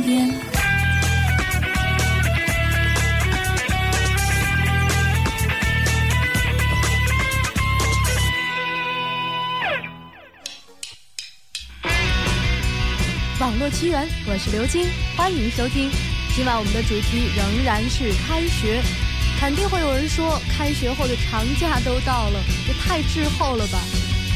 边。网络奇缘，我是刘晶，欢迎收听。今晚我们的主题仍然是开学。肯定会有人说，开学后的长假都到了，也太滞后了吧？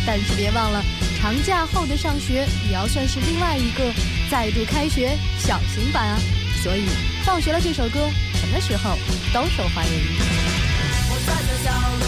但是别忘了，长假后的上学也要算是另外一个再度开学小型版啊！所以，放学了这首歌，什么时候都受欢迎。我在小路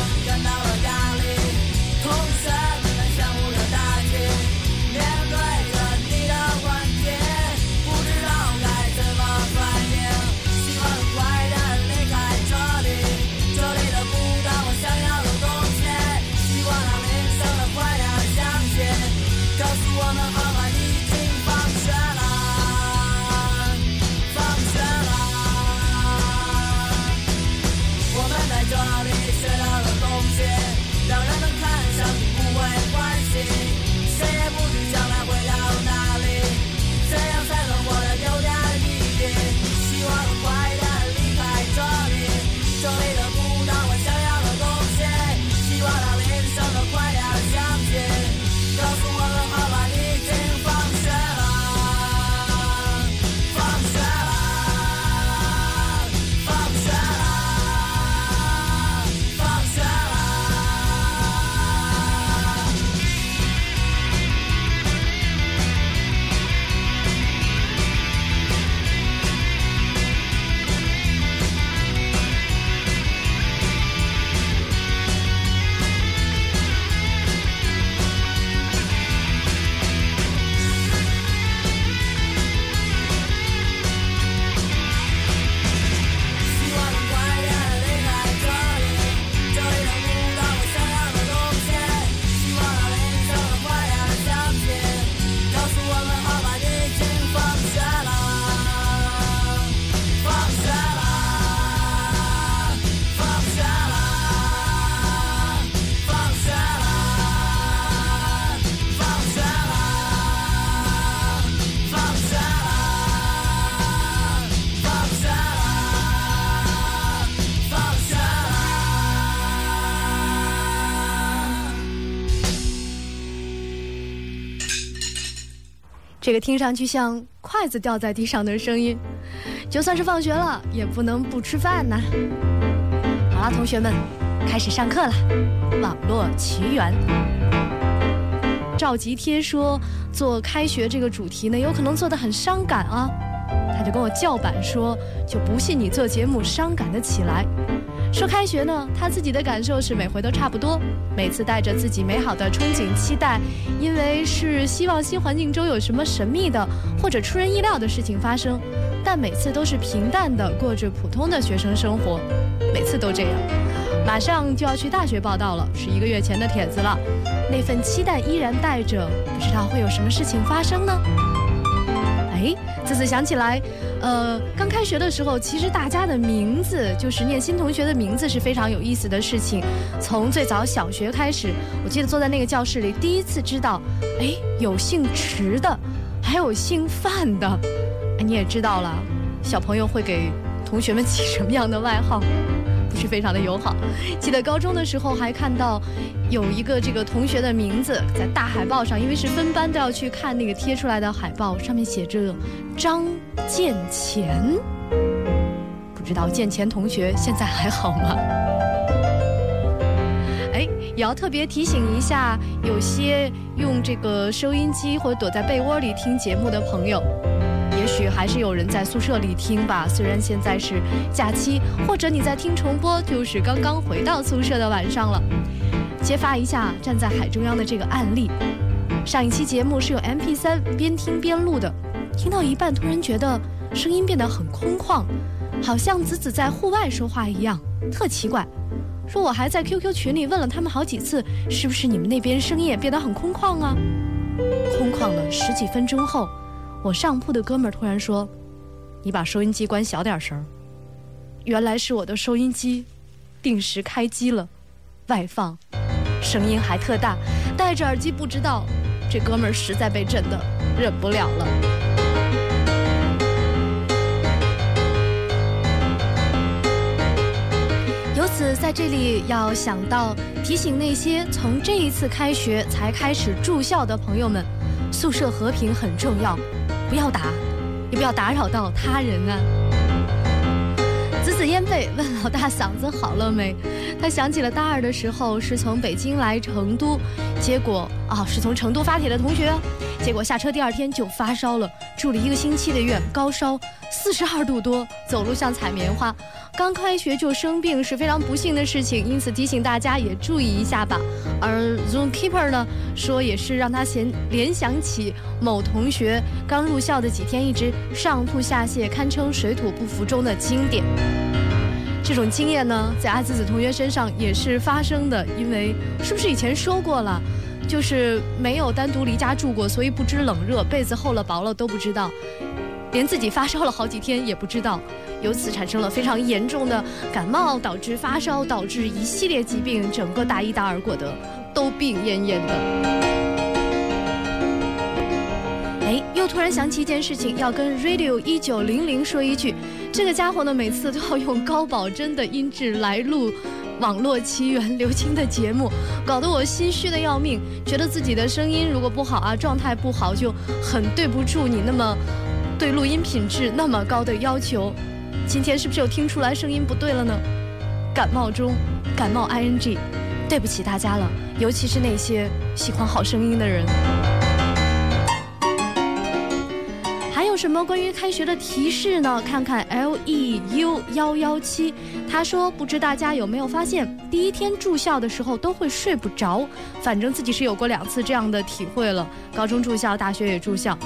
这个听上去像筷子掉在地上的声音，就算是放学了，也不能不吃饭呐。好了，同学们，开始上课了。网络奇缘，赵吉贴说做开学这个主题呢，有可能做的很伤感啊。他就跟我叫板说，就不信你做节目伤感的起来。说开学呢，他自己的感受是每回都差不多，每次带着自己美好的憧憬期待，因为是希望新环境中有什么神秘的或者出人意料的事情发生，但每次都是平淡的过着普通的学生生活，每次都这样。马上就要去大学报道了，是一个月前的帖子了，那份期待依然带着，不知道会有什么事情发生呢？哎，这次想起来。呃，刚开学的时候，其实大家的名字就是念新同学的名字是非常有意思的事情。从最早小学开始，我记得坐在那个教室里，第一次知道，哎，有姓池的，还有姓范的。哎，你也知道了，小朋友会给同学们起什么样的外号？是非常的友好。记得高中的时候还看到，有一个这个同学的名字在大海报上，因为是分班都要去看那个贴出来的海报，上面写着张建前。不知道建前同学现在还好吗？哎，也要特别提醒一下，有些用这个收音机或者躲在被窝里听节目的朋友。还是有人在宿舍里听吧，虽然现在是假期，或者你在听重播，就是刚刚回到宿舍的晚上了。揭发一下站在海中央的这个案例。上一期节目是有 MP3 边听边录的，听到一半突然觉得声音变得很空旷，好像子子在户外说话一样，特奇怪。说我还在 QQ 群里问了他们好几次，是不是你们那边声音也变得很空旷啊？空旷了十几分钟后。我上铺的哥们儿突然说：“你把收音机关小点声。”原来是我的收音机定时开机了，外放声音还特大，戴着耳机不知道，这哥们儿实在被震得忍不了了。由此，在这里要想到提醒那些从这一次开学才开始住校的朋友们，宿舍和平很重要，不要打，也不要打扰到他人啊。紫紫烟被问老大嗓子好了没？他想起了大二的时候是从北京来成都，结果啊是从成都发帖的同学，结果下车第二天就发烧了，住了一个星期的院，高烧四十二度多，走路像采棉花。刚开学就生病是非常不幸的事情，因此提醒大家也注意一下吧。而 Zookeeper 呢说也是让他先联想起某同学刚入校的几天一直上吐下泻，堪称水土不服中的经典。这种经验呢，在阿紫紫同学身上也是发生的，因为是不是以前说过了，就是没有单独离家住过，所以不知冷热，被子厚了薄了都不知道，连自己发烧了好几天也不知道。由此产生了非常严重的感冒，导致发烧，导致一系列疾病，整个大一、大二过得都病恹恹的。哎，又突然想起一件事情，要跟 Radio 一九零零说一句，这个家伙呢，每次都要用高保真的音质来录《网络奇缘》刘青的节目，搞得我心虚的要命，觉得自己的声音如果不好啊，状态不好，就很对不住你那么对录音品质那么高的要求。今天是不是又听出来声音不对了呢？感冒中，感冒 ing，对不起大家了，尤其是那些喜欢好声音的人。什么关于开学的提示呢？看看 L E U 幺幺七，他说不知大家有没有发现，第一天住校的时候都会睡不着，反正自己是有过两次这样的体会了。高中住校，大学也住校。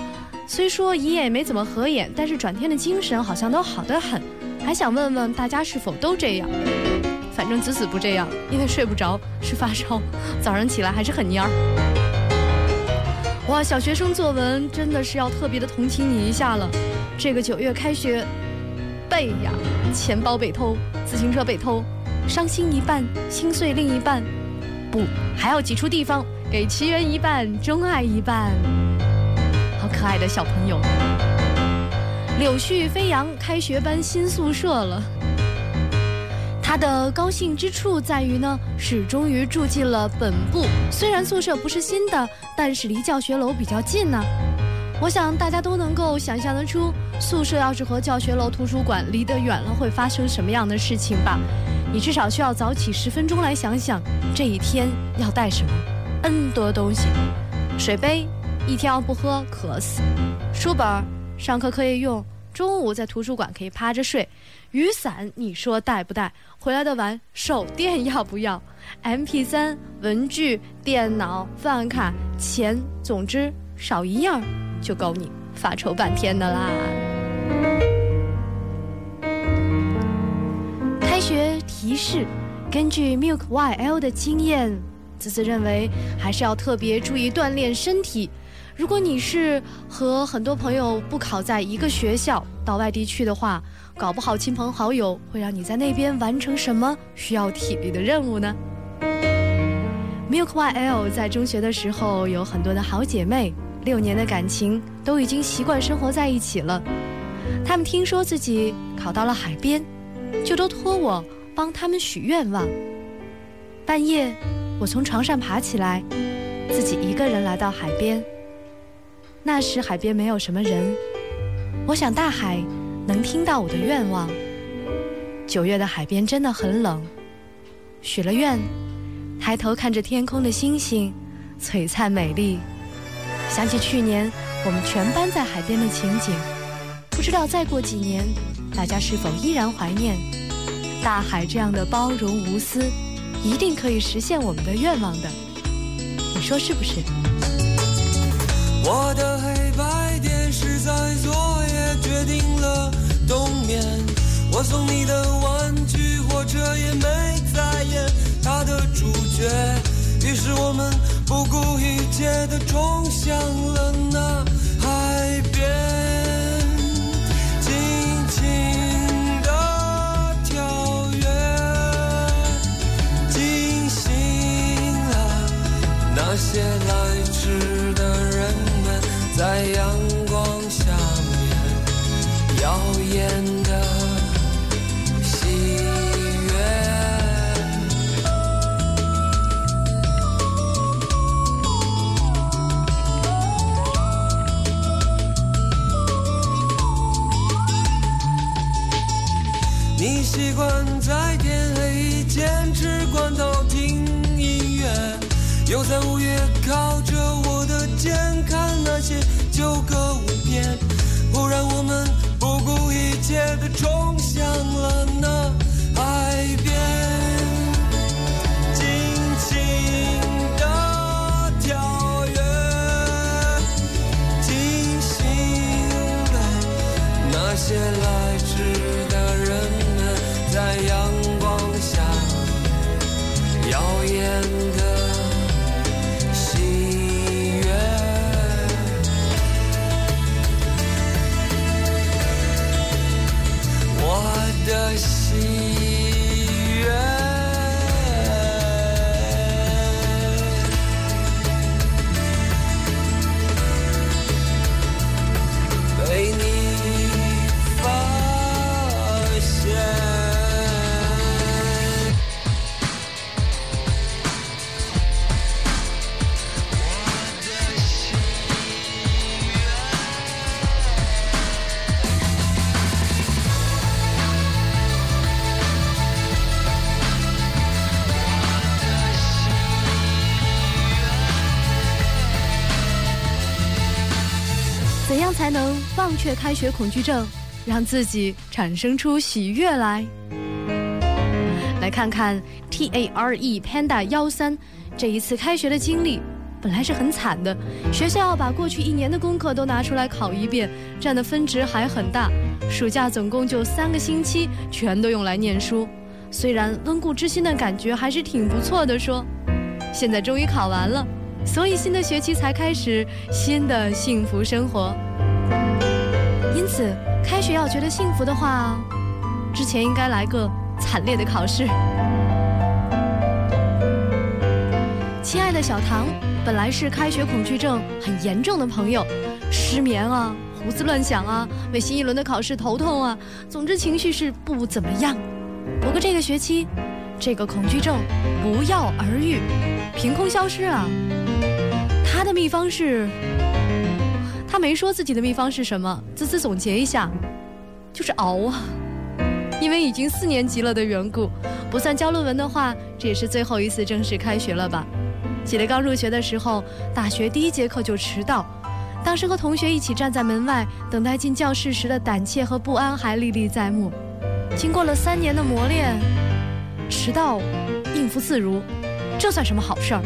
虽说一夜也没怎么合眼，但是转天的精神好像都好得很。还想问问大家是否都这样？反正子子不这样，因为睡不着是发烧，早上起来还是很蔫儿。哇，小学生作文真的是要特别的同情你一下了。这个九月开学，背呀，钱包被偷，自行车被偷，伤心一半，心碎另一半，不，还要挤出地方给奇缘一半，钟爱一半。好可爱的小朋友，柳絮飞扬，开学搬新宿舍了。他的高兴之处在于呢，是终于住进了本部。虽然宿舍不是新的，但是离教学楼比较近呢。我想大家都能够想象得出，宿舍要是和教学楼、图书馆离得远了，会发生什么样的事情吧？你至少需要早起十分钟来想想，这一天要带什么？N 多东西，水杯。一天要不喝渴死，书本上课可以用，中午在图书馆可以趴着睡，雨伞你说带不带？回来的晚手电 要不要？M P 三、文具、电脑、饭卡、钱，总之少一样就够你发愁半天的啦。开学提示：根据 Milk Y L 的经验，子子认为还是要特别注意锻炼身体。如果你是和很多朋友不考在一个学校，到外地去的话，搞不好亲朋好友会让你在那边完成什么需要体力的任务呢？Milk YL 在中学的时候有很多的好姐妹，六年的感情都已经习惯生活在一起了。他们听说自己考到了海边，就都托我帮他们许愿望。半夜，我从床上爬起来，自己一个人来到海边。那时海边没有什么人，我想大海能听到我的愿望。九月的海边真的很冷，许了愿，抬头看着天空的星星，璀璨美丽。想起去年我们全班在海边的情景，不知道再过几年，大家是否依然怀念大海这样的包容无私，一定可以实现我们的愿望的。你说是不是？我的黑白电视在昨夜决定了冬眠，我送你的玩具火车也没再演它的主角，于是我们不顾一切的冲向了那海边。耀眼的切地冲向了那才能忘却开学恐惧症，让自己产生出喜悦来？来看看 T A R E Panda 幺三这一次开学的经历，本来是很惨的，学校把过去一年的功课都拿出来考一遍，占的分值还很大。暑假总共就三个星期，全都用来念书。虽然温故知新的感觉还是挺不错的说，现在终于考完了。所以新的学期才开始新的幸福生活。因此，开学要觉得幸福的话，之前应该来个惨烈的考试。亲爱的小唐，本来是开学恐惧症很严重的朋友，失眠啊，胡思乱想啊，为新一轮的考试头痛啊，总之情绪是不怎么样。不过这个学期，这个恐惧症不药而愈，凭空消失啊。他的秘方是，他没说自己的秘方是什么。滋滋总结一下，就是熬啊。因为已经四年级了的缘故，不算交论文的话，这也是最后一次正式开学了吧。记得刚入学的时候，大学第一节课就迟到，当时和同学一起站在门外等待进教室时的胆怯和不安还历历在目。经过了三年的磨练，迟到应付自如，这算什么好事儿？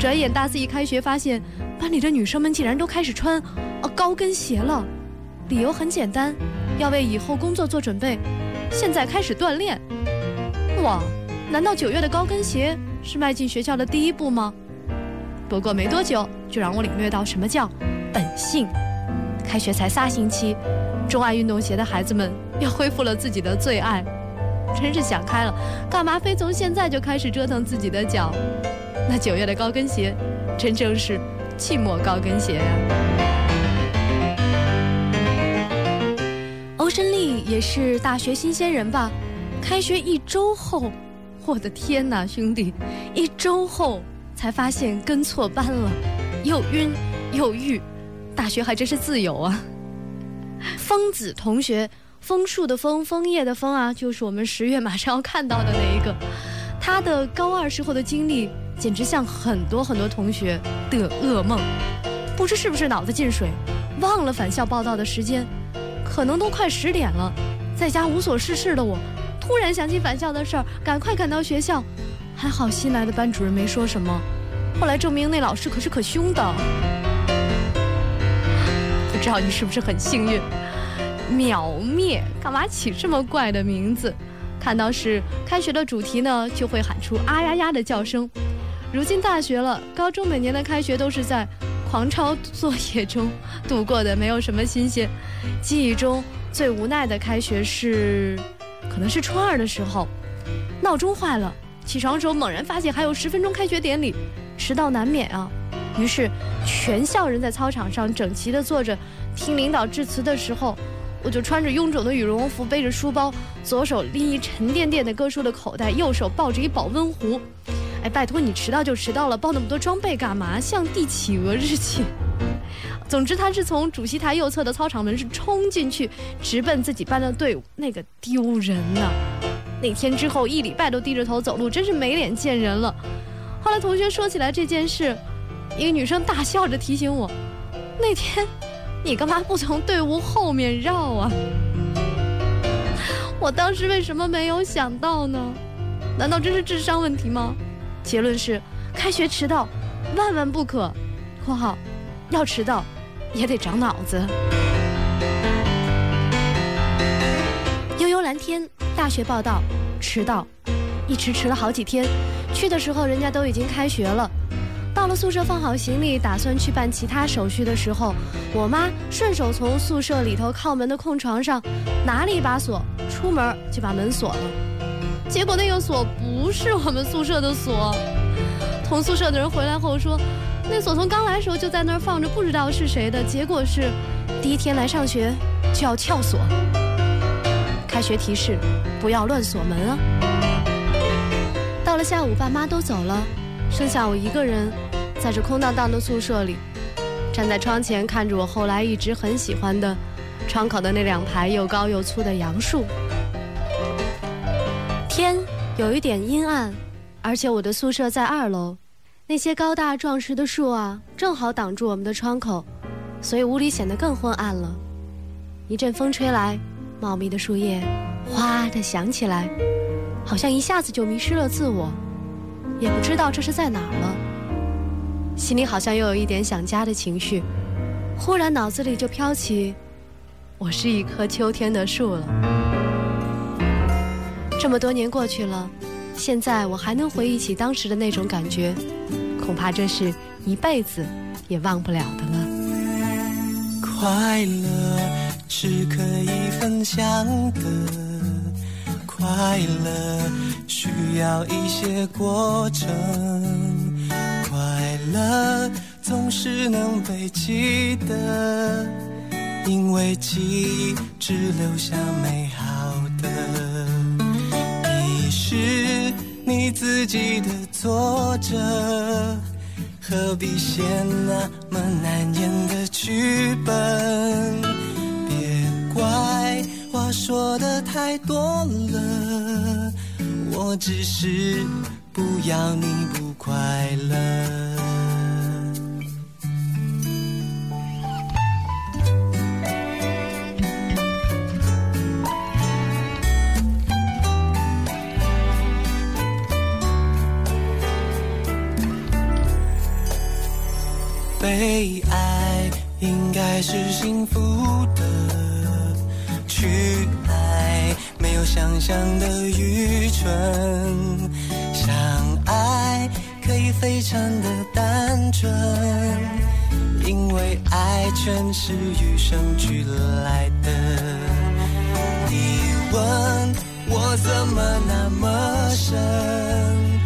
转眼大四一开学，发现班里的女生们竟然都开始穿呃高跟鞋了，理由很简单，要为以后工作做准备，现在开始锻炼。哇，难道九月的高跟鞋是迈进学校的第一步吗？不过没多久，就让我领略到什么叫本性。开学才仨星期，钟爱运动鞋的孩子们又恢复了自己的最爱，真是想开了，干嘛非从现在就开始折腾自己的脚？那九月的高跟鞋，真正是寂寞高跟鞋呀、欧申丽也是大学新鲜人吧？开学一周后，我的天哪，兄弟，一周后才发现跟错班了，又晕又郁，大学还真是自由啊！枫子同学，枫树的枫，枫叶的枫啊，就是我们十月马上要看到的那一个。他的高二时候的经历，简直像很多很多同学的噩梦。不知是不是脑子进水，忘了返校报到的时间，可能都快十点了，在家无所事事的我，突然想起返校的事儿，赶快赶到学校。还好新来的班主任没说什么，后来证明那老师可是可凶的。不知道你是不是很幸运？秒灭，干嘛起这么怪的名字？看到是开学的主题呢，就会喊出啊呀呀的叫声。如今大学了，高中每年的开学都是在狂抄作业中度过的，没有什么新鲜。记忆中最无奈的开学是，可能是初二的时候，闹钟坏了，起床时候猛然发现还有十分钟开学典礼，迟到难免啊。于是，全校人在操场上整齐地坐着，听领导致辞的时候，我就穿着臃肿的羽绒服，背着书包，左手拎一沉甸甸的哥书的口袋，右手抱着一保温壶。拜托你迟到就迟到了，抱那么多装备干嘛？像帝企鹅日记。总之，他是从主席台右侧的操场门是冲进去，直奔自己班的队伍，那个丢人呐！那天之后一礼拜都低着头走路，真是没脸见人了。后来同学说起来这件事。一个女生大笑着提醒我：“那天，你干嘛不从队伍后面绕啊？” 我当时为什么没有想到呢？难道这是智商问题吗？结论是：开学迟到，万万不可。（括号要迟到，也得长脑子。）悠悠蓝天，大学报道，迟到，一迟迟了好几天。去的时候，人家都已经开学了。到了宿舍放好行李，打算去办其他手续的时候，我妈顺手从宿舍里头靠门的空床上拿了一把锁，出门就把门锁了。结果那个锁不是我们宿舍的锁。同宿舍的人回来后说，那锁从刚来时候就在那儿放着，不知道是谁的。结果是第一天来上学就要撬锁。开学提示：不要乱锁门啊！到了下午，爸妈都走了，剩下我一个人。在这空荡荡的宿舍里，站在窗前看着我后来一直很喜欢的窗口的那两排又高又粗的杨树。天有一点阴暗，而且我的宿舍在二楼，那些高大壮实的树啊，正好挡住我们的窗口，所以屋里显得更昏暗了。一阵风吹来，茂密的树叶哗的响起来，好像一下子就迷失了自我，也不知道这是在哪儿了。心里好像又有一点想家的情绪，忽然脑子里就飘起，我是一棵秋天的树了。这么多年过去了，现在我还能回忆起当时的那种感觉，恐怕这是一辈子也忘不了的了。快乐是可以分享的，快乐需要一些过程。快乐，总是能被记得，因为记忆只留下美好。是你自己的作者，何必写那么难演的剧本？别怪话说的太多了，我只是不要你不快乐。被爱应该是幸福的，去爱没有想象的愚蠢，相爱可以非常的单纯，因为爱全是与生俱来的。你问我怎么那么深？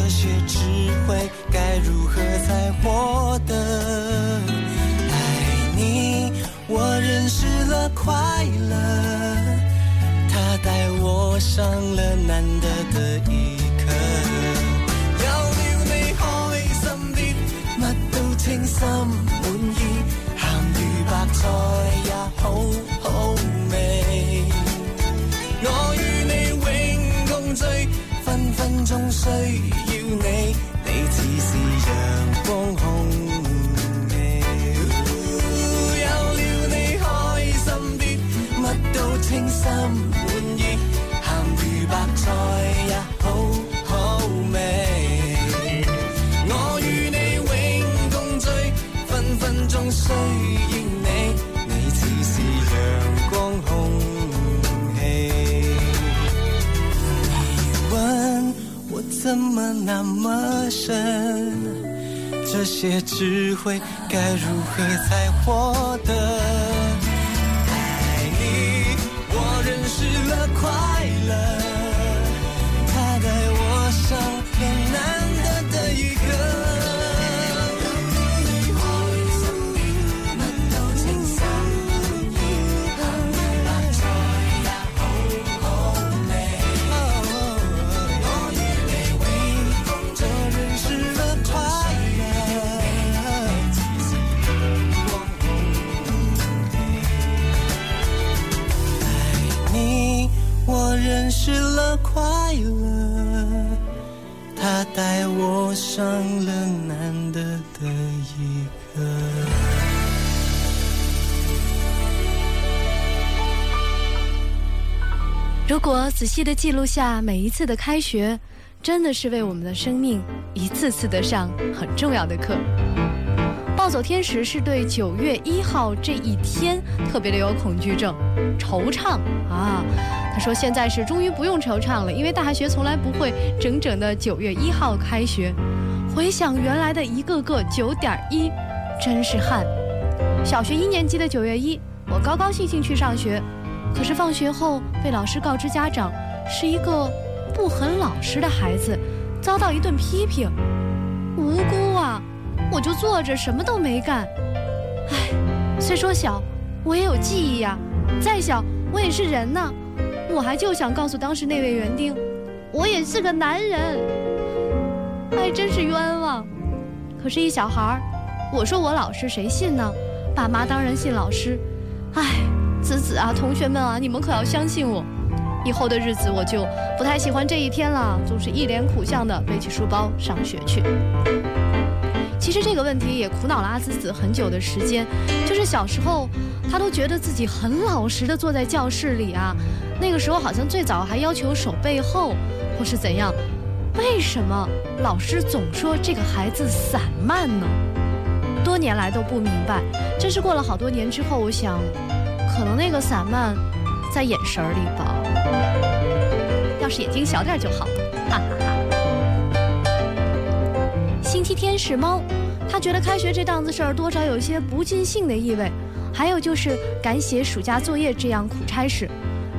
这些智慧该如何才获得？爱你，我认识了快乐，它带我上了难得的一课。有了你开心啲，乜都称心满意，咸鱼白菜也好好味。我与你永共聚。分分钟需要你，你似是阳光空气。有了你开心啲，乜都称心满意，咸鱼白菜也好好味。我与你永共聚，分分钟需怎么那么深？这些智慧该如何才获得？仔细的记录下每一次的开学，真的是为我们的生命一次次的上很重要的课。暴走天使是对九月一号这一天特别的有恐惧症，惆怅啊。他说现在是终于不用惆怅了，因为大学从来不会整整的九月一号开学。回想原来的一个个九点一，真是汗。小学一年级的九月一，我高高兴兴去上学。可是放学后被老师告知家长是一个不很老实的孩子，遭到一顿批评。无辜啊，我就坐着什么都没干。唉，虽说小，我也有记忆呀。再小，我也是人呢。我还就想告诉当时那位园丁，我也是个男人。还，真是冤枉。可是，一小孩儿，我说我老实，谁信呢？爸妈当然信老师。唉。子子啊，同学们啊，你们可要相信我。以后的日子我就不太喜欢这一天了，总是一脸苦相的背起书包上学去。其实这个问题也苦恼了阿紫紫很久的时间，就是小时候他都觉得自己很老实的坐在教室里啊，那个时候好像最早还要求手背后或是怎样，为什么老师总说这个孩子散漫呢？多年来都不明白，真是过了好多年之后，我想。可能那个散漫，在眼神里吧。要是眼睛小点就好了，哈哈哈。星期天使猫，他觉得开学这档子事儿多少有些不尽兴的意味。还有就是赶写暑假作业这样苦差事，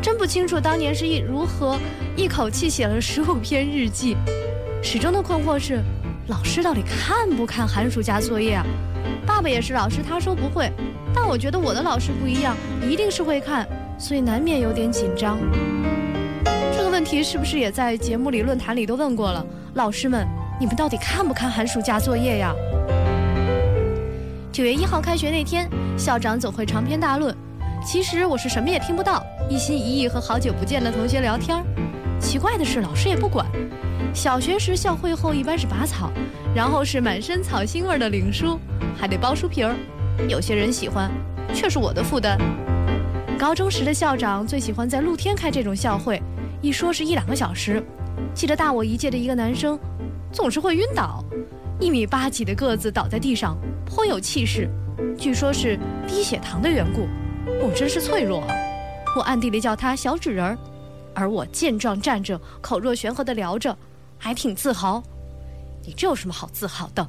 真不清楚当年是一如何一口气写了十五篇日记。始终的困惑是，老师到底看不看寒暑假作业啊？爸爸也是老师，他说不会。但我觉得我的老师不一样，一定是会看，所以难免有点紧张。这个问题是不是也在节目里、论坛里都问过了？老师们，你们到底看不看寒暑假作业呀？九月一号开学那天，校长总会长篇大论，其实我是什么也听不到，一心一意和好久不见的同学聊天。奇怪的是，老师也不管。小学时校会后一般是拔草，然后是满身草腥味的领书，还得包书皮儿。有些人喜欢，却是我的负担。高中时的校长最喜欢在露天开这种校会，一说是一两个小时。记得大我一届的一个男生，总是会晕倒，一米八几的个子倒在地上，颇有气势。据说是低血糖的缘故，我真是脆弱啊！我暗地里叫他小纸人儿，而我健壮站着，口若悬河的聊着，还挺自豪。你这有什么好自豪的？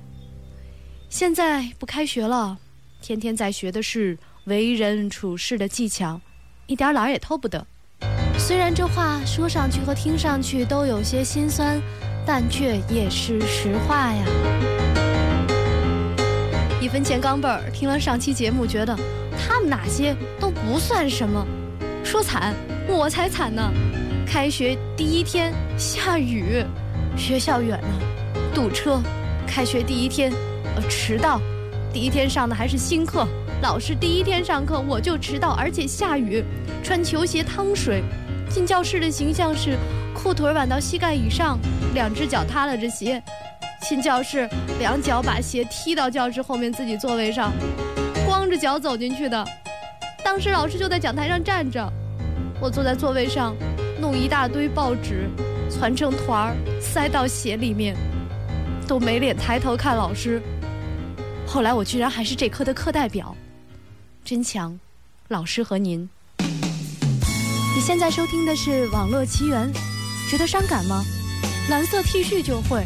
现在不开学了。天天在学的是为人处事的技巧，一点懒也偷不得。虽然这话说上去和听上去都有些心酸，但却也是实话呀。一分钱钢镚儿，听了上期节目，觉得他们哪些都不算什么。说惨，我才惨呢！开学第一天下雨，学校远呢，堵车。开学第一天，呃，迟到。第一天上的还是新课，老师第一天上课我就迟到，而且下雨，穿球鞋淌水，进教室的形象是裤腿挽到膝盖以上，两只脚踏了着鞋，进教室两脚把鞋踢到教室后面自己座位上，光着脚走进去的。当时老师就在讲台上站着，我坐在座位上，弄一大堆报纸，攒成团儿塞到鞋里面，都没脸抬头看老师。后来我居然还是这科的课代表，真强！老师和您，你现在收听的是《网络奇缘》，觉得伤感吗？蓝色 T 恤就会。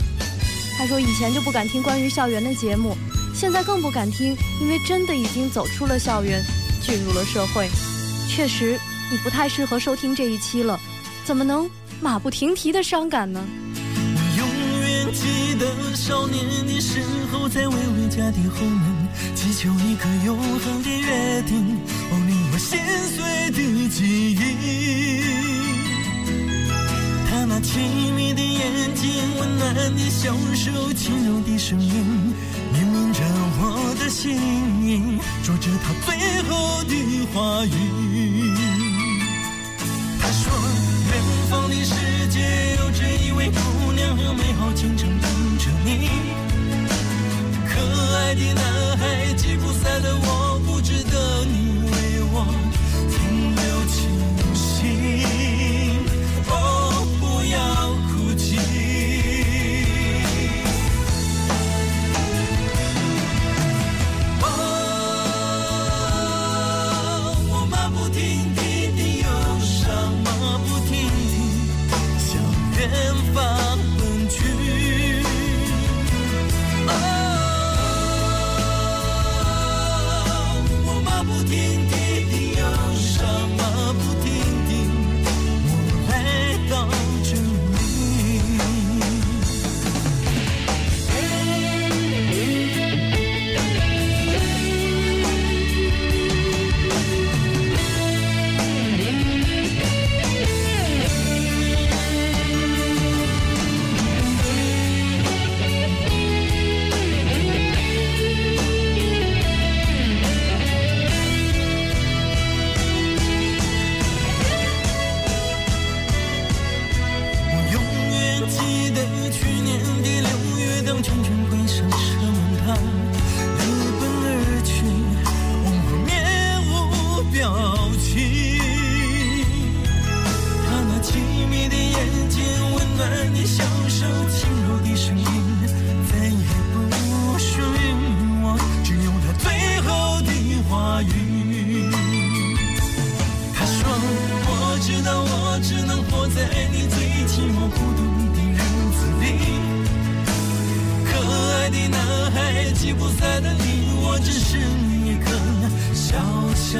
他说以前就不敢听关于校园的节目，现在更不敢听，因为真的已经走出了校园，进入了社会。确实，你不太适合收听这一期了，怎么能马不停蹄的伤感呢？记得少年的时候，在微微家的后门，祈求一个永恒的约定，哦，令我心碎的记忆。他那亲密的眼睛，温暖的小手，轻柔的声音，念明着我的心意，说着他最后的话语。的男声音，再也不属于我，只有他最后的话语。他说：“我知道，我只能活在你最寂寞孤独的日子里。可爱的男孩，吉普赛的你，我只是一个小小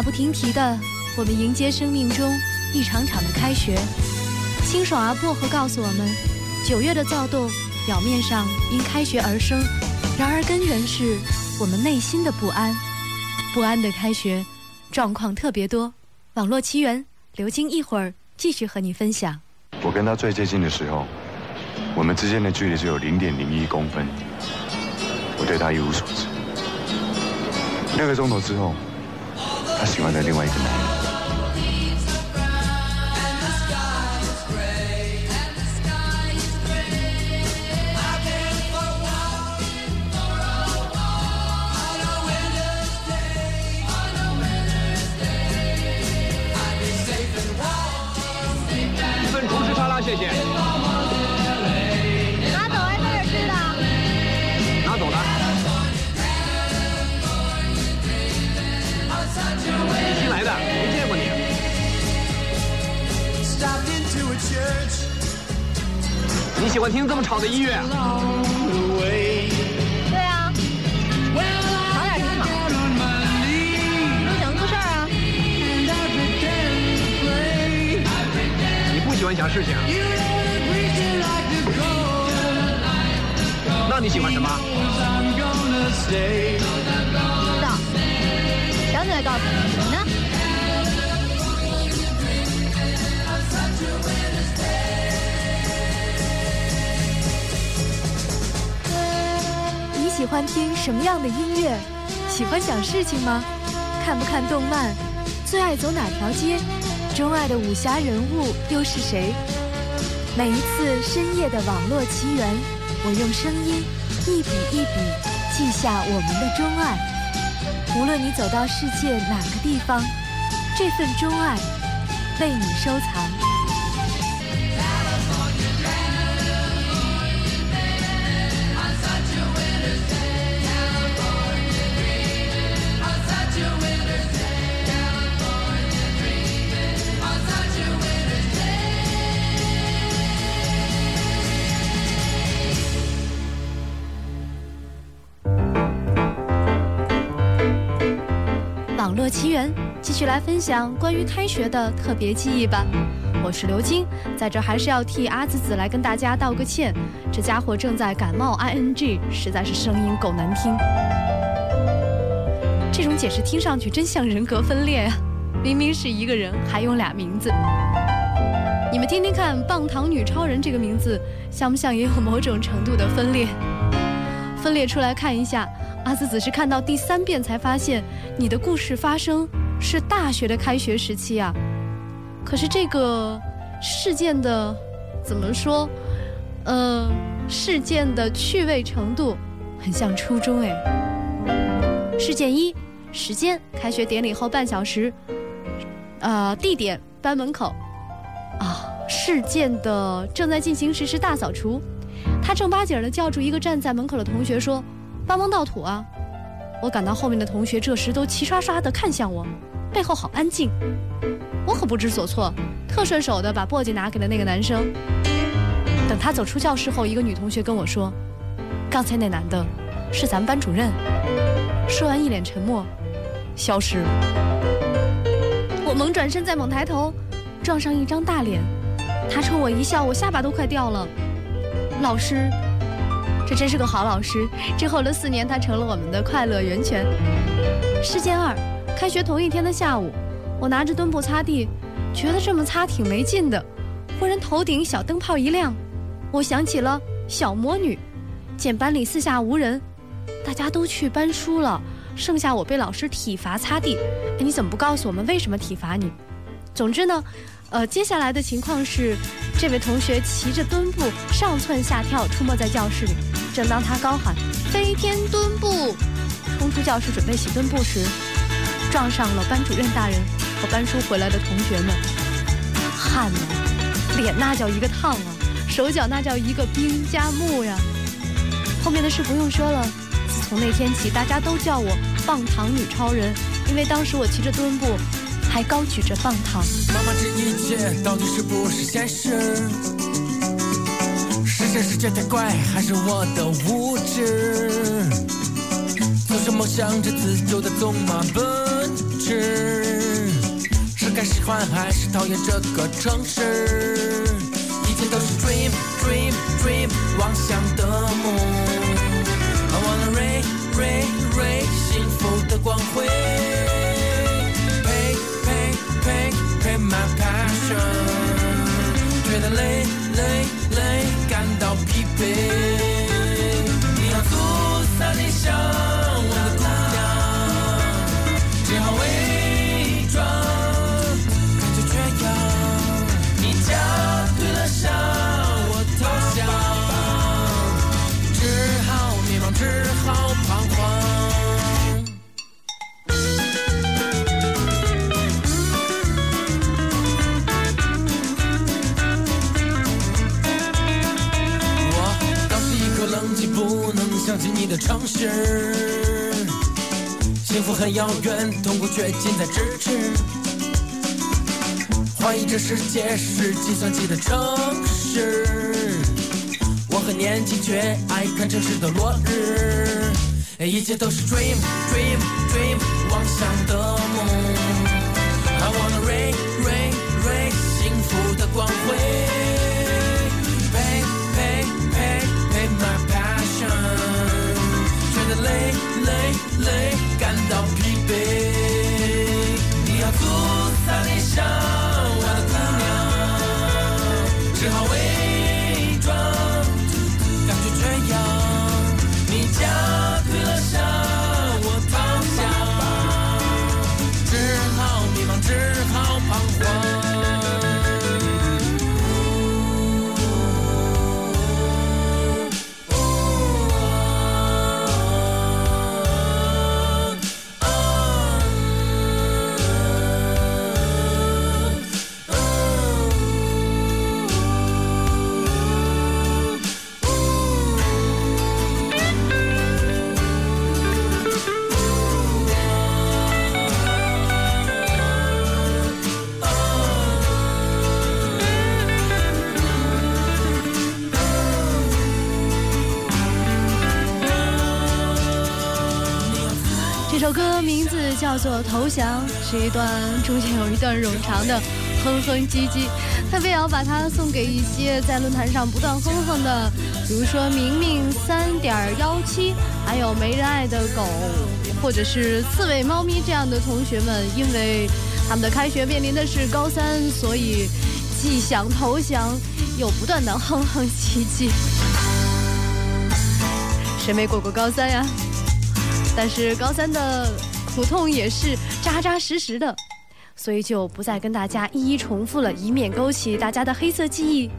马不停蹄的，我们迎接生命中一场场的开学。清爽而薄荷告诉我们，九月的躁动表面上因开学而生，然而根源是我们内心的不安。不安的开学，状况特别多。网络奇缘，刘晶一会儿继续和你分享。我跟他最接近的时候，我们之间的距离只有零点零一公分。我对他一无所知。六个钟头之后，他喜欢了另外一个男人。一份厨师沙拉，谢谢。你喜欢听这么吵的音乐？对啊，想点什么？想个事啊。你不喜欢想事情，那你喜欢什么？知道，想起来告诉你，你呢？喜欢听什么样的音乐？喜欢想事情吗？看不看动漫？最爱走哪条街？钟爱的武侠人物又是谁？每一次深夜的网络奇缘，我用声音一笔一笔记下我们的钟爱。无论你走到世界哪个地方，这份钟爱为你收藏。奇缘，继续来分享关于开学的特别记忆吧。我是刘晶，在这还是要替阿紫紫来跟大家道个歉，这家伙正在感冒，ing 实在是声音够难听。这种解释听上去真像人格分裂呀，明明是一个人，还用俩名字。你们听听看，“棒糖女超人”这个名字像不像也有某种程度的分裂？分裂出来看一下。阿紫只是看到第三遍才发现，你的故事发生是大学的开学时期啊。可是这个事件的怎么说？呃，事件的趣味程度很像初中哎。事件一：时间开学典礼后半小时。呃，地点班门口。啊，事件的正在进行时是大扫除。他正八经的叫住一个站在门口的同学说。帮忙倒土啊！我感到后面的同学这时都齐刷刷地看向我，背后好安静。我可不知所措，特顺手的把簸箕拿给了那个男生。等他走出教室后，一个女同学跟我说：“刚才那男的，是咱们班主任。”说完一脸沉默，消失了。我猛转身，再猛抬头，撞上一张大脸，他冲我一笑，我下巴都快掉了。老师。这真是个好老师。之后的四年，他成了我们的快乐源泉。事件二，开学同一天的下午，我拿着墩布擦地，觉得这么擦挺没劲的。忽然头顶小灯泡一亮，我想起了小魔女。见班里四下无人，大家都去搬书了，剩下我被老师体罚擦地。你怎么不告诉我们为什么体罚你？总之呢。呃，接下来的情况是，这位同学骑着墩布上蹿下跳，出没在教室里。正当他高喊“飞天墩布”，冲出教室准备洗墩布时，撞上了班主任大人和搬书回来的同学们。汗呐，脸那叫一个烫啊，手脚那叫一个冰加木呀。后面的事不用说了，从那天起，大家都叫我“棒糖女超人”，因为当时我骑着墩布。还高举着棒糖。妈妈，这一切到底是不是现实？是这世界太怪，还是我的无知？总是梦想着自由的走马奔驰？是该喜欢还是讨厌这个城市？一切都是 dream dream dream，妄想的梦。I wanna ray ray ray，幸福的光辉。觉得累累累，感到疲惫。遥远，痛苦却近在咫尺。怀疑这世界是计算机的城市，我很年轻却爱看城市的落日。一切都是 dream dream dream，妄想的梦。I wanna ray ray ray，幸福的光辉。累累累，叫做《投降》，是一段中间有一段冗长的哼哼唧唧，特别要把它送给一些在论坛上不断哼哼的，比如说明明三点幺七，还有没人爱的狗，或者是刺猬猫咪这样的同学们，因为他们的开学面临的是高三，所以既想投降，又不断的哼哼唧唧。谁没过过高三呀？但是高三的苦痛也是扎扎实实的，所以就不再跟大家一一重复了，以免勾起大家的黑色记忆。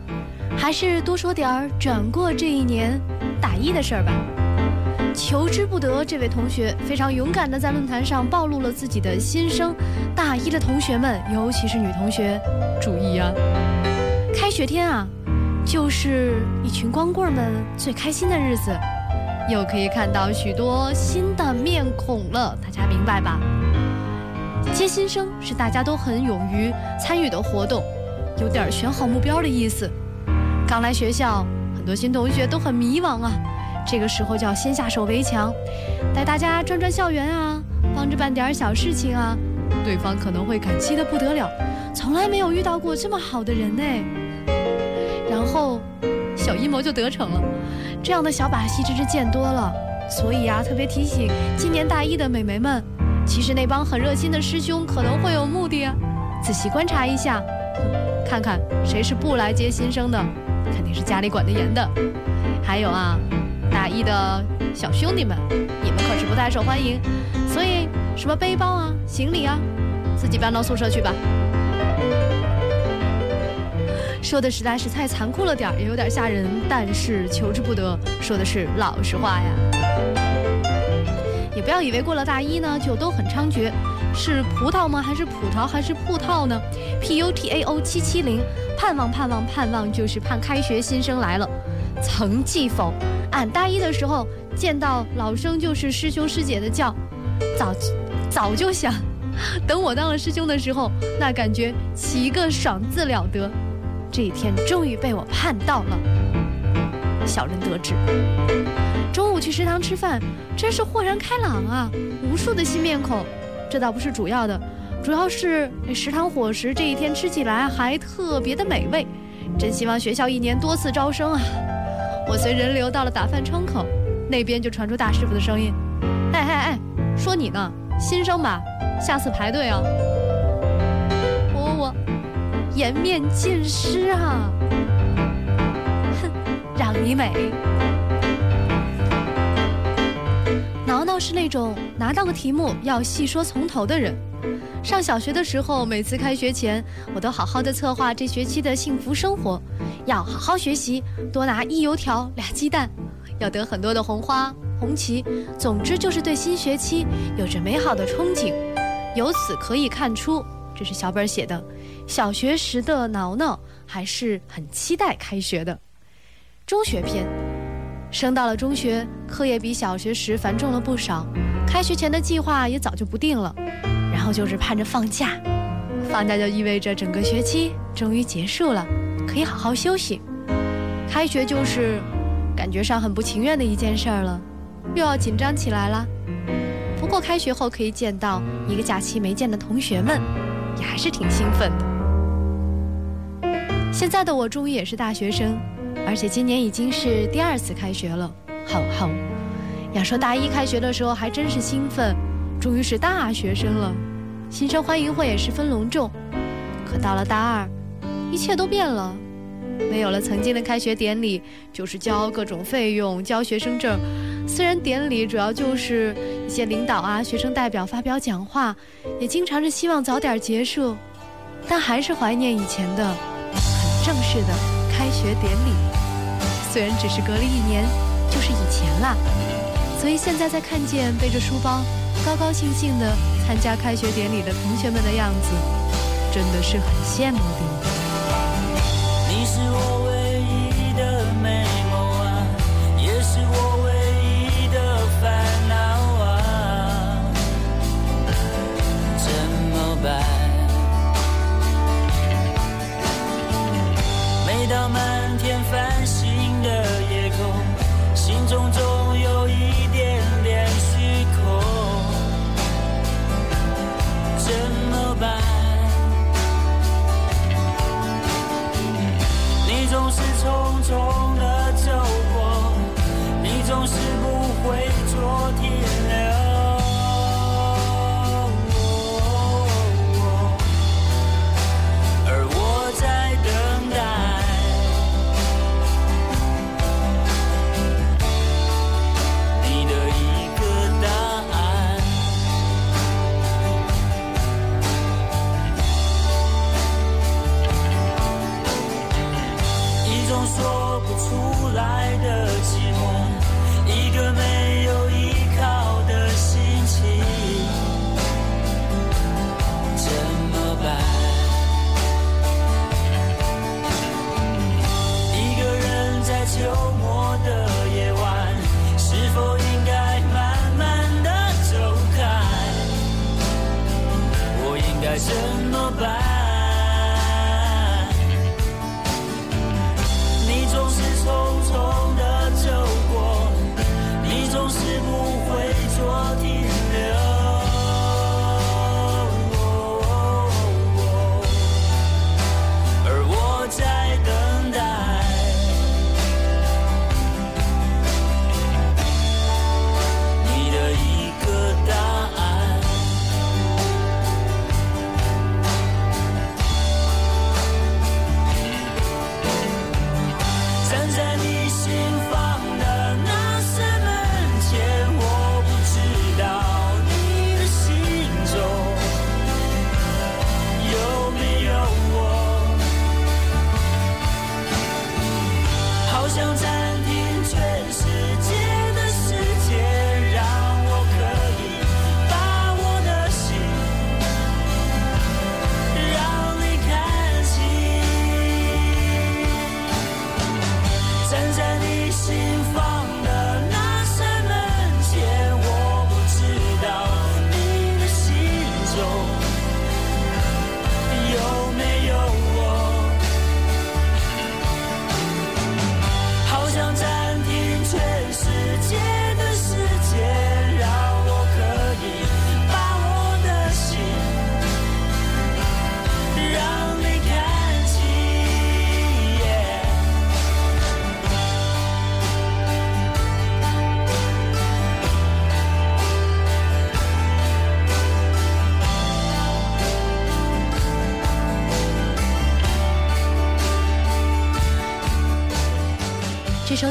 还是多说点儿转过这一年大一的事儿吧。求之不得，这位同学非常勇敢地在论坛上暴露了自己的心声。大一的同学们，尤其是女同学，注意啊！开学天啊，就是一群光棍们最开心的日子。又可以看到许多新的面孔了，大家明白吧？接新生是大家都很勇于参与的活动，有点选好目标的意思。刚来学校，很多新同学都很迷茫啊，这个时候就要先下手为强，带大家转转校园啊，帮着办点小事情啊，对方可能会感激的不得了，从来没有遇到过这么好的人呢。然后，小阴谋就得逞了。这样的小把戏真是见多了，所以啊，特别提醒今年大一的美眉们，其实那帮很热心的师兄可能会有目的啊，仔细观察一下，看看谁是不来接新生的，肯定是家里管得严的。还有啊，大一的小兄弟们，你们可是不太受欢迎，所以什么背包啊、行李啊，自己搬到宿舍去吧。说的实在是太残酷了点儿，也有点吓人，但是求之不得，说的是老实话呀。也不要以为过了大一呢就都很猖獗，是葡萄吗？还是葡萄？还是葡萄呢？P U T A O 七七零，盼望盼望盼望，就是盼开学新生来了。曾记否？俺大一的时候见到老生就是师兄师姐的叫，早早就想，等我当了师兄的时候，那感觉起一个爽字了得。这一天终于被我盼到了，小人得志。中午去食堂吃饭，真是豁然开朗啊！无数的新面孔，这倒不是主要的，主要是食堂伙食这一天吃起来还特别的美味。真希望学校一年多次招生啊！我随人流到了打饭窗口，那边就传出大师傅的声音：“哎哎哎，说你呢，新生吧，下次排队啊。”颜面尽失啊！哼，让你美。挠挠是那种拿到个题目要细说从头的人。上小学的时候，每次开学前，我都好好的策划这学期的幸福生活，要好好学习，多拿一油条俩鸡蛋，要得很多的红花红旗。总之就是对新学期有着美好的憧憬。由此可以看出，这是小本写的。小学时的挠挠还是很期待开学的。中学篇，升到了中学，课业比小学时繁重了不少，开学前的计划也早就不定了。然后就是盼着放假，放假就意味着整个学期终于结束了，可以好好休息。开学就是感觉上很不情愿的一件事儿了，又要紧张起来了。不过开学后可以见到一个假期没见的同学们，也还是挺兴奋的。现在的我终于也是大学生，而且今年已经是第二次开学了。吼吼，要说大一开学的时候还真是兴奋，终于是大学生了，新生欢迎会也十分隆重。可到了大二，一切都变了，没有了曾经的开学典礼，就是交各种费用、交学生证。虽然典礼主要就是一些领导啊、学生代表发表讲话，也经常是希望早点结束，但还是怀念以前的很。正式的开学典礼，虽然只是隔了一年，就是以前啦。所以现在再看见背着书包、高高兴兴的参加开学典礼的同学们的样子，真的是很羡慕的。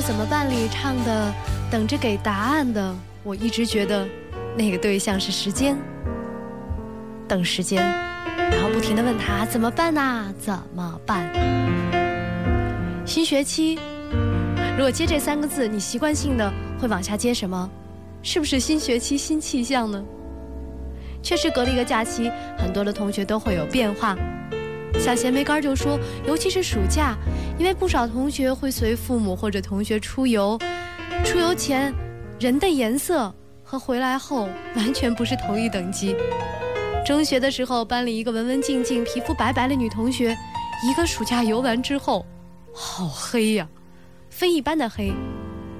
《怎么办》里唱的“等着给答案的”，我一直觉得那个对象是时间，等时间，然后不停的问他怎么办呐、怎么办？新学期，如果接这三个字，你习惯性的会往下接什么？是不是新学期新气象呢？确实，隔了一个假期，很多的同学都会有变化。小咸梅干就说，尤其是暑假，因为不少同学会随父母或者同学出游，出游前人的颜色和回来后完全不是同一等级。中学的时候，班里一个文文静静、皮肤白白的女同学，一个暑假游完之后，好黑呀，非一般的黑。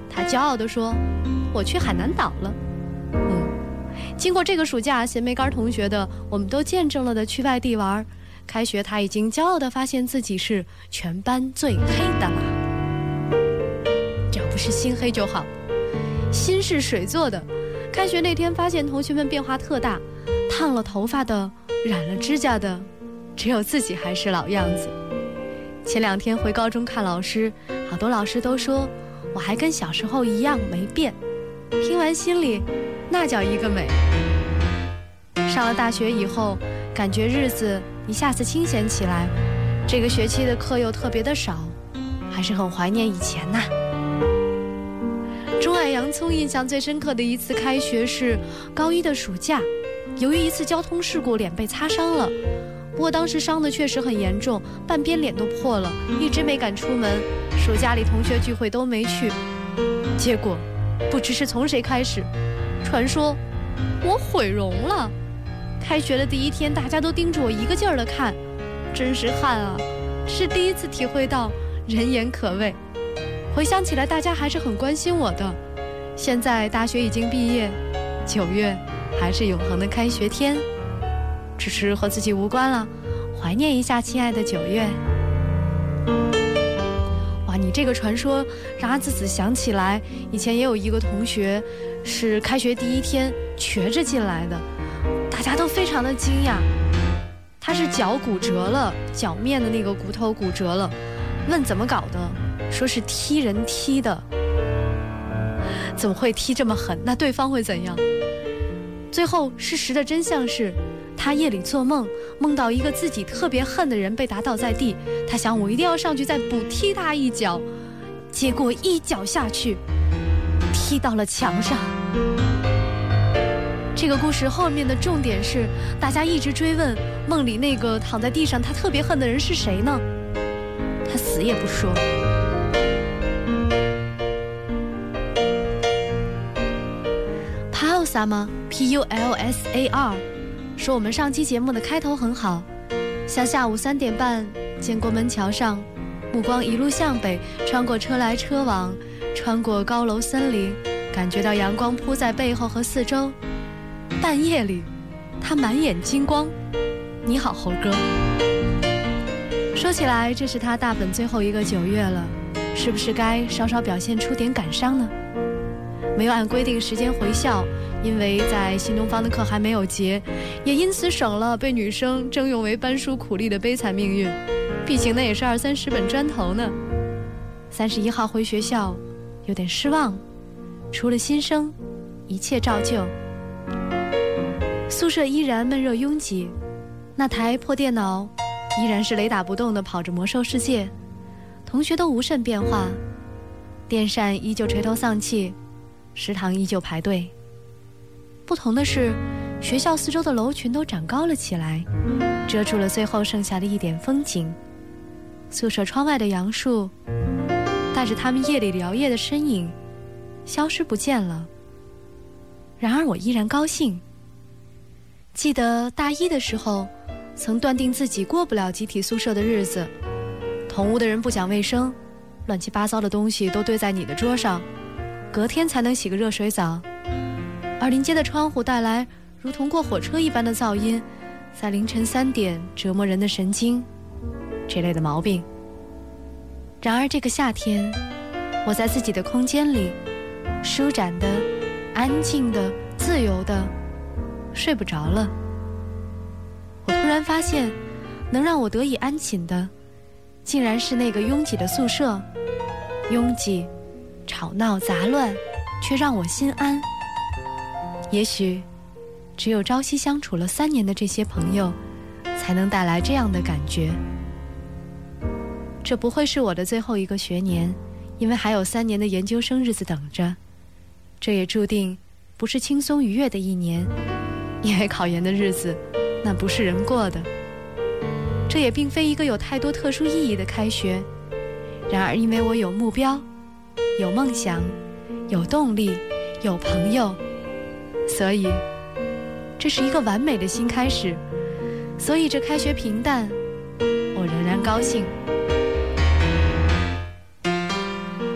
她骄傲地说：“我去海南岛了。”嗯，经过这个暑假，咸梅干同学的，我们都见证了的去外地玩。开学，他已经骄傲地发现自己是全班最黑的了。只要不是心黑就好。心是水做的。开学那天，发现同学们变化特大，烫了头发的，染了指甲的，只有自己还是老样子。前两天回高中看老师，好多老师都说我还跟小时候一样没变。听完心里那叫一个美。上了大学以后，感觉日子一下子清闲起来，这个学期的课又特别的少，还是很怀念以前呐。钟爱洋葱印象最深刻的一次开学是高一的暑假，由于一次交通事故，脸被擦伤了。不过当时伤的确实很严重，半边脸都破了，一直没敢出门。暑假里同学聚会都没去，结果不知是从谁开始，传说我毁容了。开学的第一天，大家都盯着我一个劲儿的看，真是汗啊！是第一次体会到人言可畏。回想起来，大家还是很关心我的。现在大学已经毕业，九月还是永恒的开学天，只是和自己无关了。怀念一下亲爱的九月。哇，你这个传说让阿紫紫想起来，以前也有一个同学是开学第一天瘸着进来的。非常的惊讶，他是脚骨折了，脚面的那个骨头骨折了。问怎么搞的，说是踢人踢的。怎么会踢这么狠？那对方会怎样？最后事实的真相是，他夜里做梦，梦到一个自己特别恨的人被打倒在地，他想我一定要上去再补踢他一脚，结果一脚下去，踢到了墙上。这个故事后面的重点是，大家一直追问梦里那个躺在地上他特别恨的人是谁呢？他死也不说。Pulsar P U L S A R 说我们上期节目的开头很好，像下午三点半建国门桥上，目光一路向北，穿过车来车往，穿过高楼森林，感觉到阳光铺在背后和四周。半夜里，他满眼金光。你好，猴哥。说起来，这是他大本最后一个九月了，是不是该稍稍表现出点感伤呢？没有按规定时间回校，因为在新东方的课还没有结，也因此省了被女生征用为班书苦力的悲惨命运。毕竟那也是二三十本砖头呢。三十一号回学校，有点失望。除了新生，一切照旧。宿舍依然闷热拥挤，那台破电脑依然是雷打不动地跑着魔兽世界，同学都无甚变化，电扇依旧垂头丧气，食堂依旧排队。不同的是，学校四周的楼群都长高了起来，遮住了最后剩下的一点风景。宿舍窗外的杨树，带着他们夜里摇曳的身影，消失不见了。然而我依然高兴。记得大一的时候，曾断定自己过不了集体宿舍的日子。同屋的人不讲卫生，乱七八糟的东西都堆在你的桌上，隔天才能洗个热水澡。而临街的窗户带来如同过火车一般的噪音，在凌晨三点折磨人的神经，这类的毛病。然而这个夏天，我在自己的空间里，舒展的、安静的、自由的。睡不着了，我突然发现，能让我得以安寝的，竟然是那个拥挤的宿舍。拥挤、吵闹、杂乱，却让我心安。也许，只有朝夕相处了三年的这些朋友，才能带来这样的感觉。这不会是我的最后一个学年，因为还有三年的研究生日子等着。这也注定不是轻松愉悦的一年。因为考研的日子，那不是人过的。这也并非一个有太多特殊意义的开学。然而，因为我有目标，有梦想，有动力，有朋友，所以这是一个完美的新开始。所以，这开学平淡，我仍然高兴。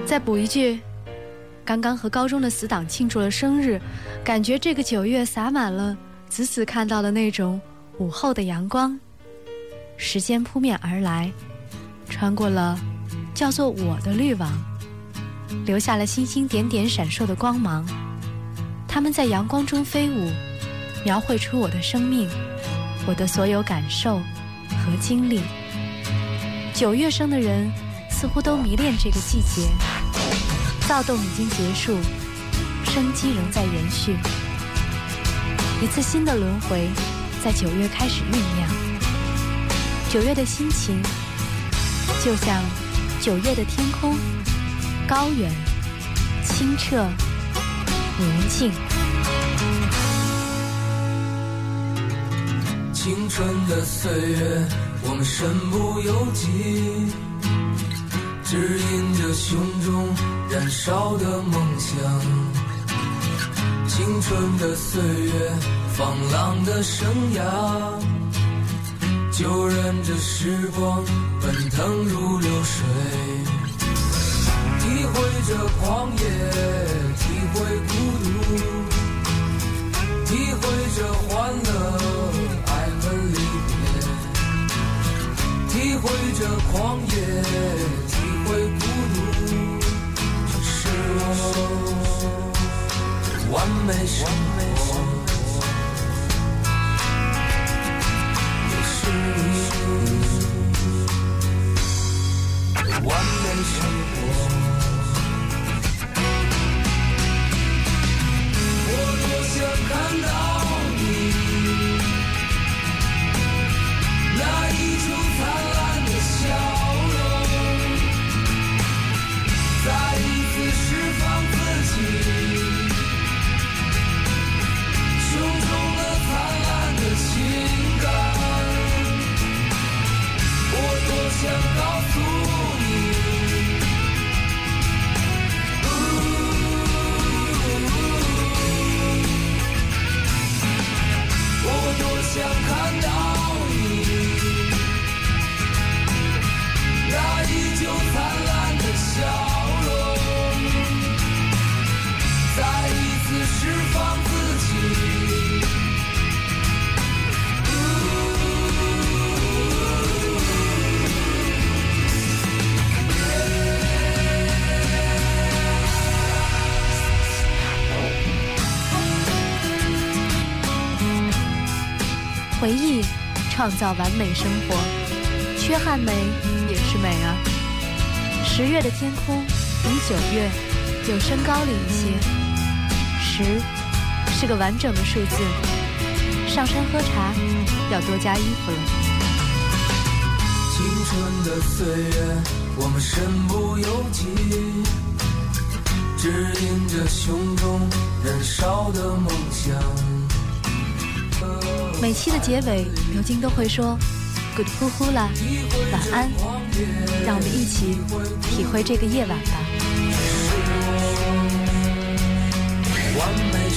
再补一句，刚刚和高中的死党庆祝了生日，感觉这个九月洒满了。仔仔看到了那种午后的阳光，时间扑面而来，穿过了叫做我的滤网，留下了星星点点闪烁的光芒。它们在阳光中飞舞，描绘出我的生命，我的所有感受和经历。九月生的人似乎都迷恋这个季节，躁动已经结束，生机仍在延续。一次新的轮回，在九月开始酝酿。九月的心情，就像九月的天空，高远、清澈、宁静。青春的岁月，我们身不由己，指引着胸中燃烧的梦想。青春的岁月，放浪的生涯，就任这时光奔腾如流水，体会这狂野，体会孤创造完美生活，缺憾美也是美啊。十月的天空比九月就升高了一些，十是个完整的数字。上山喝茶要多加衣服了。青春的岁月，我们身不由己，指引着胸中燃烧的梦想。每期的结尾，牛津都会说 “good 呼呼啦，晚安”，让我们一起体会这个夜晚吧。完美